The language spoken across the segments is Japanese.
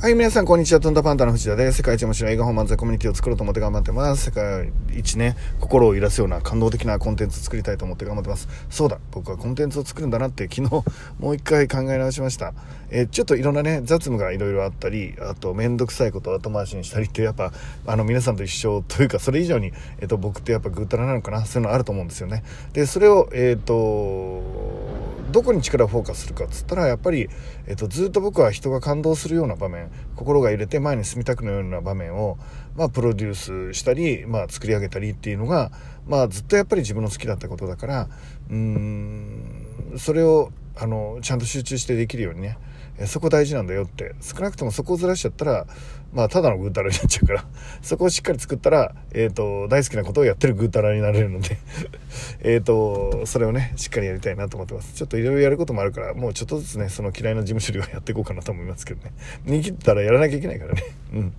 はい、皆さん、こんにちは。トンダパンダの藤田です。世界一面白い映画本漫才コミュニティを作ろうと思って頑張ってます。世界一ね、心を揺らすような感動的なコンテンツを作りたいと思って頑張ってます。そうだ、僕はコンテンツを作るんだなって昨日、もう一回考え直しました。えー、ちょっといろんなね、雑務がいろいろあったり、あと、めんどくさいことを後回しにしたりって、やっぱ、あの、皆さんと一緒というか、それ以上に、えっ、ー、と、僕ってやっぱぐうたらなのかな、そういうのあると思うんですよね。で、それを、えっ、ー、と、どこに力をフォーカスするかっつったらやっぱり、えっと、ずっと僕は人が感動するような場面心が揺れて前に進みたくなるような場面を、まあ、プロデュースしたり、まあ、作り上げたりっていうのが、まあ、ずっとやっぱり自分の好きだったことだからうんそれをあのちゃんと集中してできるようにねそこ大事なんだよって。少なくともそこをずらしちゃったらまあただのぐうたらになっちゃうから。そこをしっかり作ったら、えーと、大好きなことをやってるぐうたらになれるので。えっとそれをねしっかりやりたいなと思ってます。ちょっといろいろやることもあるからもうちょっとずつねその嫌いな事務処理はやっていこうかなと思いますけどね。握ったらやらなきゃいけないからね。うん。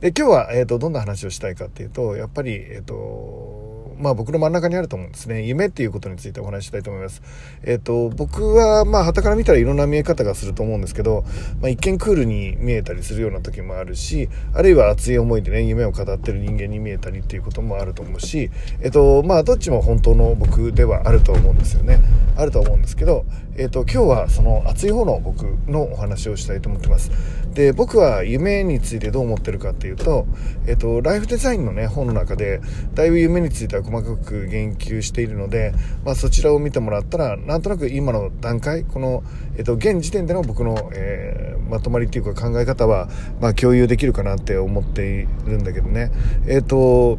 で今日は、えーと、どんな話をしたいかっていうとやっぱりえっ、ー、とまあ僕の真ん中にあると思うんですね。夢っていうことについてお話ししたいと思います。えっ、ー、と、僕はまあ旗から見たらいろんな見え方がすると思うんですけど、まあ一見クールに見えたりするような時もあるし、あるいは熱い思いでね、夢を語ってる人間に見えたりっていうこともあると思うし、えっ、ー、と、まあどっちも本当の僕ではあると思うんですよね。あると思うんですけど、えっ、ー、と、今日はその熱い方の僕のお話をしたいと思ってます。で、僕は夢についてどう思ってるかっていうと、えっ、と、ライフデザインのね、本の中で、だいぶ夢については細かく言及しているので、まあ、そちらを見てもらったらなんとなく今の段階この、えっと、現時点での僕の、えー、まとまりっていうか考え方は、まあ、共有できるかなって思っているんだけどねえっ、と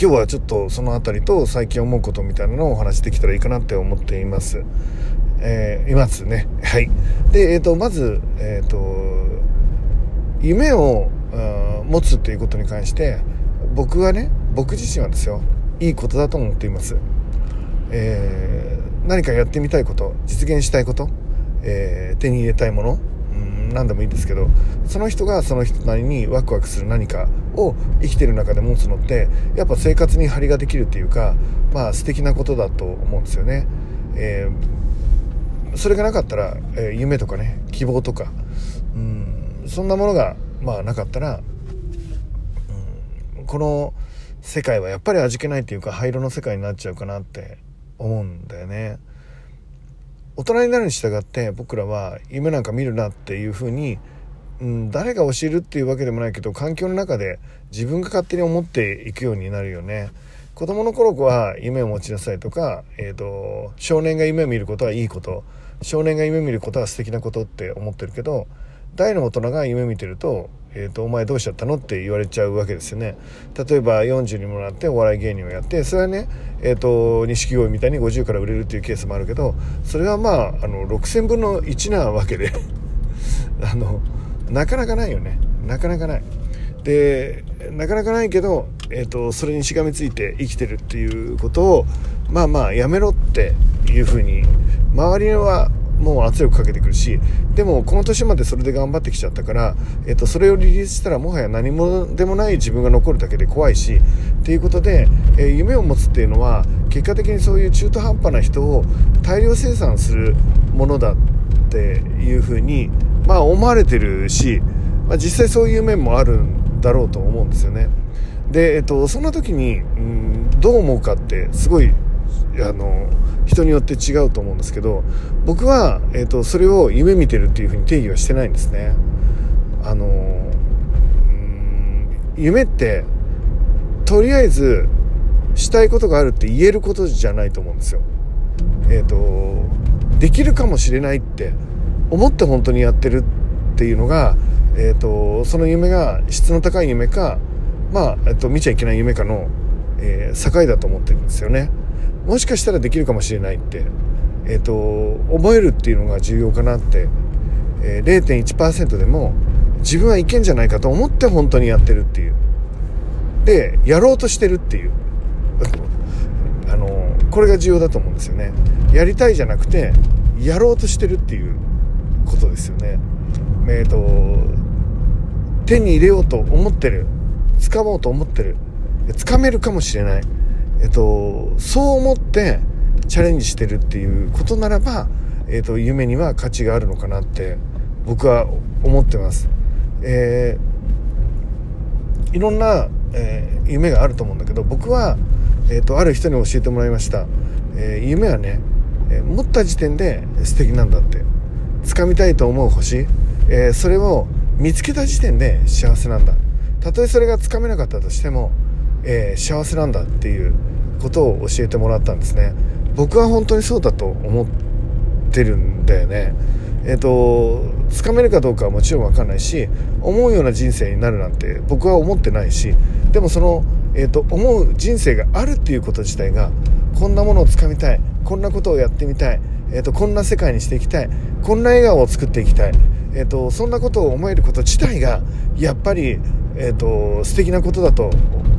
今日はちょっとその辺りと最近思うことみたいなのをお話しできたらいいかなって思っています。えー、いますね。はい。で、えっ、ー、と、まず、えっ、ー、と、夢を持つっていうことに関して、僕はね、僕自身はですよ、いいことだと思っています。えー、何かやってみたいこと、実現したいこと、えー、手に入れたいもの、何でもいいですけど、その人がその人なりにワクワクする何かを生きてる中で持つのって、やっぱ生活に張りができるっていうか、まあ素敵なことだと思うんですよね。えー、それがなかったら、えー、夢とかね、希望とか、うん、そんなものが、まあなかったら、この、世界はやっぱり味気ないっていうか灰色の世界になっちゃうかなって思うんだよね。大人になるに従って僕らは夢なんか見るなっていうふうに、うん、誰が教えるっていうわけでもないけど環境の中で自分が勝手に思っていくようになるよね。子供の頃は夢を持ちなさいとか、えーと、少年が夢を見ることはいいこと。少年が夢を見ることは素敵なことって思ってるけど大の大人が夢見てるとえーと、お前どうしちゃったのって言われちゃうわけですよね。例えば40にもなってお笑い芸人をやってそれはねえっ、ー、と錦鯉みたいに50から売れるっていうケースもあるけどそれはまああの6000分の1なわけで。あのなかなかないよね。なかなかない。でなかなかないけど、えーと、それにしがみついて生きてるっていうことをまあまあやめろっていうふうに周りはもう圧力かけてくるしでもこの年までそれで頑張ってきちゃったから、えっと、それをリリースしたらもはや何もでもない自分が残るだけで怖いしっていうことで、えー、夢を持つっていうのは結果的にそういう中途半端な人を大量生産するものだっていうふうに、まあ、思われてるし、まあ、実際そういう面もあるんだろうと思うんですよね。で、えっと、そんな時に、うん、どう思うかってすごいあの人によって違うと思うんですけど僕は、えーと、それを夢見てるっていうふうに定義はしてないんですね。あのうん夢ってとりあえずしたいことがあるって言えることじゃないと思うんですよ。えっ、ー、とできるかもしれないって思って本当にやってるっていうのが、えーと、その夢が質の高い夢かまあ、えっと、見ちゃいけない夢かの、えー、境だと思ってるんですよね。もしかしたらできるかもしれないって、えっ、ー、と、思えるっていうのが重要かなって、えー、0.1%でも自分はいけんじゃないかと思って本当にやってるっていう。で、やろうとしてるっていう。あの、これが重要だと思うんですよね。やりたいじゃなくて、やろうとしてるっていうことですよね。えっ、ー、と、手に入れようと思ってる。掴もうと思ってる。掴めるかもしれない。えっと、そう思ってチャレンジしてるっていうことならば、えっと、夢には価値があるのかなって僕は思ってます。えー、いろんな、えー、夢があると思うんだけど僕は、えーと、ある人に教えてもらいました、えー、夢はね、え持った時点で素敵なんだって。掴みたいと思う星、えそれを見つけた時点で幸せなんだ。たとえそれがつかめなかったとしても、え幸せなんだっていうことを教えてもらったんですね。僕は本当にそうだと思ってるんだよね。えっ、ー、とつかめるかどうかはもちろん分かんないし思うような人生になるなんて僕は思ってないしでもその、えーと、思う人生があるっていうこと自体がこんなものをつかみたいこんなことをやってみたい、えーと、こんな世界にしていきたいこんな笑顔を作っていきたい、えーと、そんなことを思えること自体がやっぱり、えー、と素敵なことだと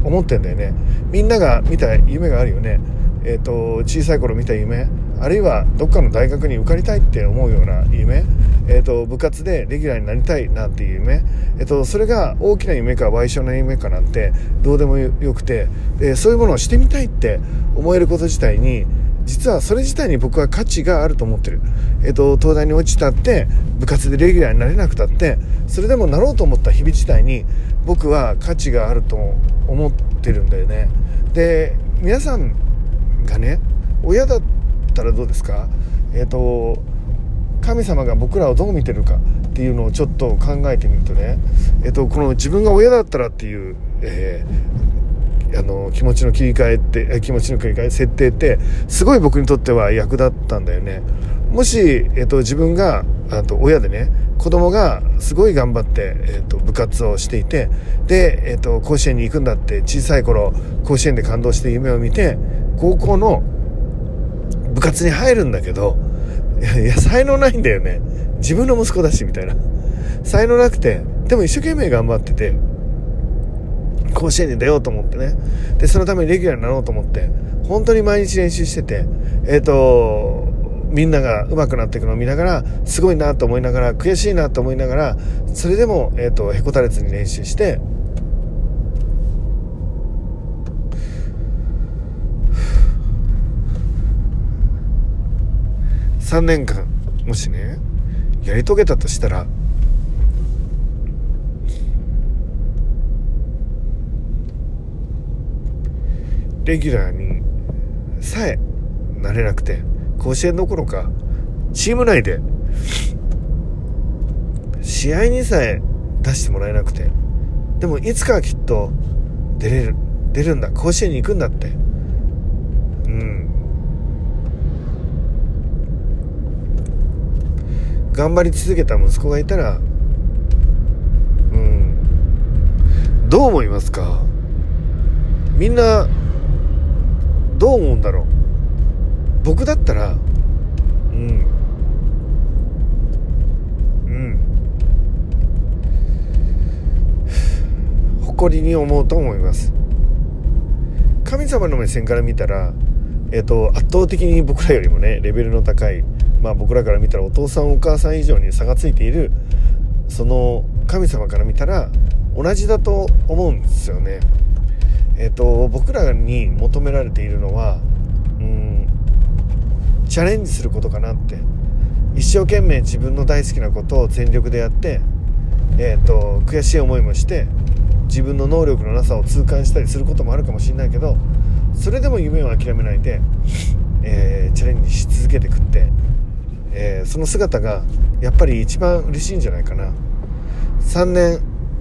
思ってんだよね。みんなが見た夢があるよね。えーと、小さい頃見た夢。あるいはどっかの大学に受かりたいって思うような夢、えーと、部活でレギュラーになりたいなんていう夢、えーと、それが大きな夢か賠償な夢かなんてどうでもよくて、えー、そういうものをしてみたいって思えること自体に実はそれ自体に僕は価値があると思ってる、えー、と東大に落ちたって部活でレギュラーになれなくたってそれでもなろうと思った日々自体に僕は価値があると思ってるんだよね。で皆さんがね親だったらどうですか？えっ、と神様が僕らをどう見てるかっていうのをちょっと考えてみるとね、えっ、と、この自分が親だったらっていう、えー、あの気持ちの切り替えって気持ちの切り替え設定ってすごい僕にとっては役立ったんだよねもし、えっと、自分があと親でね子供がすごい頑張って、えっと、部活をしていてで、えっと、甲子園に行くんだって小さい頃甲子園で感動して夢を見て高校の部活に入るんだけど、いや、才能ないんだよね。自分の息子だし、みたいな。才能なくて、でも一生懸命頑張ってて、甲子園に出ようと思ってね。で、そのためにレギュラーになろうと思って、本当に毎日練習してて、えっ、ー、と、みんなが上手くなっていくのを見ながら、すごいなと思いながら、悔しいなと思いながら、それでも、えっ、ー、と、へこたれずに練習して、3年間もしねやり遂げたとしたらレギュラーにさえなれなくて甲子園どころかチーム内で試合にさえ出してもらえなくてでもいつかはきっと出れる出るんだ甲子園に行くんだって。うん。頑張り続けた息子がいたらうん。どう思いますか？みんなどう思うんだろう。僕だったらうん。うん。誇りに思うと思います。神様の目線から見たらえっ、と圧倒的に僕らよりもねレベルの高いまあ、僕らから見たらお父さんお母さん以上に差がついているその神様から見たら同じだと思うんですよね。えっ、と僕らに求められているのはうんチャレンジすることかなって。一生懸命自分の大好きなことを全力でやって、えーと、悔しい思いもして自分の能力のなさを痛感したりすることもあるかもしれないけどそれでも夢を諦めないで、えー、チャレンジし続けてくってえー、その姿がやっぱり一番嬉しいんじゃないかな。3年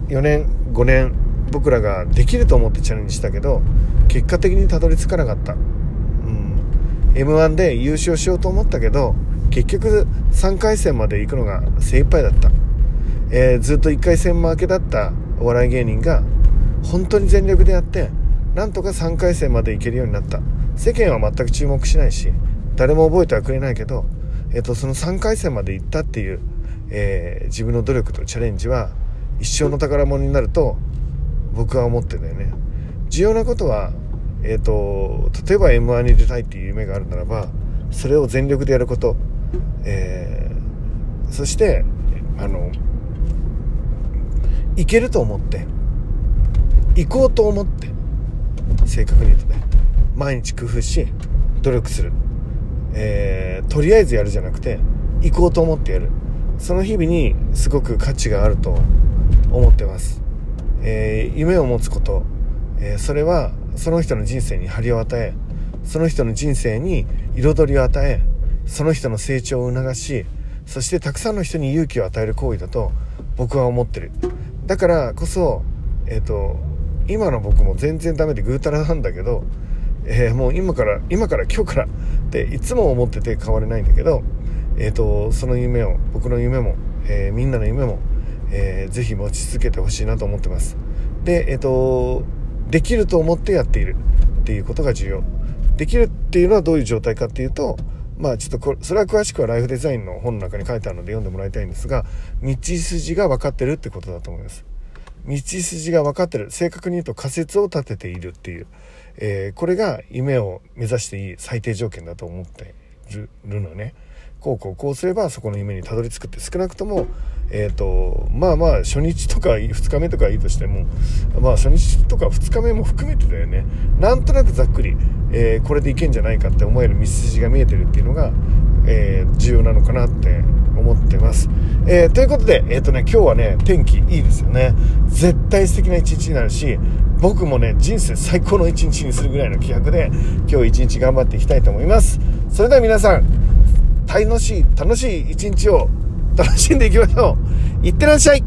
4年5年僕らができると思ってチャレンジしたけど結果的にたどり着かなかった、うん、m 1で優勝しようと思ったけど結局3回戦まで行くのが精一杯だった、えー、ずっと1回戦負けだったお笑い芸人が本当に全力でやってなんとか3回戦まで行けるようになった。世間は全く注目しないし誰も覚えてはくれないけどえっと、その3回戦まで行ったっていう、えー、自分の努力とチャレンジは一生の宝物になると僕は思ってんだよね。重要なことは、えっと、例えば m 1に出たいっていう夢があるならばそれを全力でやること、えー、そしてあの行けると思って行こうと思って正確に言うとね毎日工夫し努力する。えー、とりあえずやるじゃなくて行こうと思ってやる。その日々にすごく価値があると思ってます、えー、夢を持つこと、えー、それはその人の人生に張りを与えその人の人生に彩りを与えその人の成長を促しそしてたくさんの人に勇気を与える行為だと僕は思ってる。だからこそえっ、ー、と今の僕も全然ダメでぐうたらなんだけど、えー、もう今から今から今日からっていつも思ってて変われないんだけど、えーと、その夢を僕の夢も、え、みんなの夢も、えー、ぜひ持ち続けてほしいなと思ってますでえっ、ー、とできると思ってやっているっていうことが重要できるっていうのはどういう状態かっていうとまあちょっとこれ、それは詳しくはライフデザインの本の中に書いてあるので読んでもらいたいんですが、道筋が分かってるってことだと思います。道筋が分かってる。正確に言うと仮説を立てているっていう。えー、これが夢を目指していい最低条件だと思ってるのね。こうこうこうすればそこの夢にたどり着くって少なくとも、えーと、まあまあ初日とか2日目とかいいとしてもまあ初日とか2日目も含めてだよね。なんとなくざっくり、えー、これでいけんじゃないかって思える道筋が見えてるっていうのが、えー、重要なのかなって思ってます、えー、ということで、えっ、とね今日はね天気いいですよね。絶対素敵な一日になるし僕もね人生最高の一日にするぐらいの気迫で今日一日頑張っていきたいと思います。それでは皆さん楽しい、楽しい一日を楽しんでいきましょう。いってらっしゃい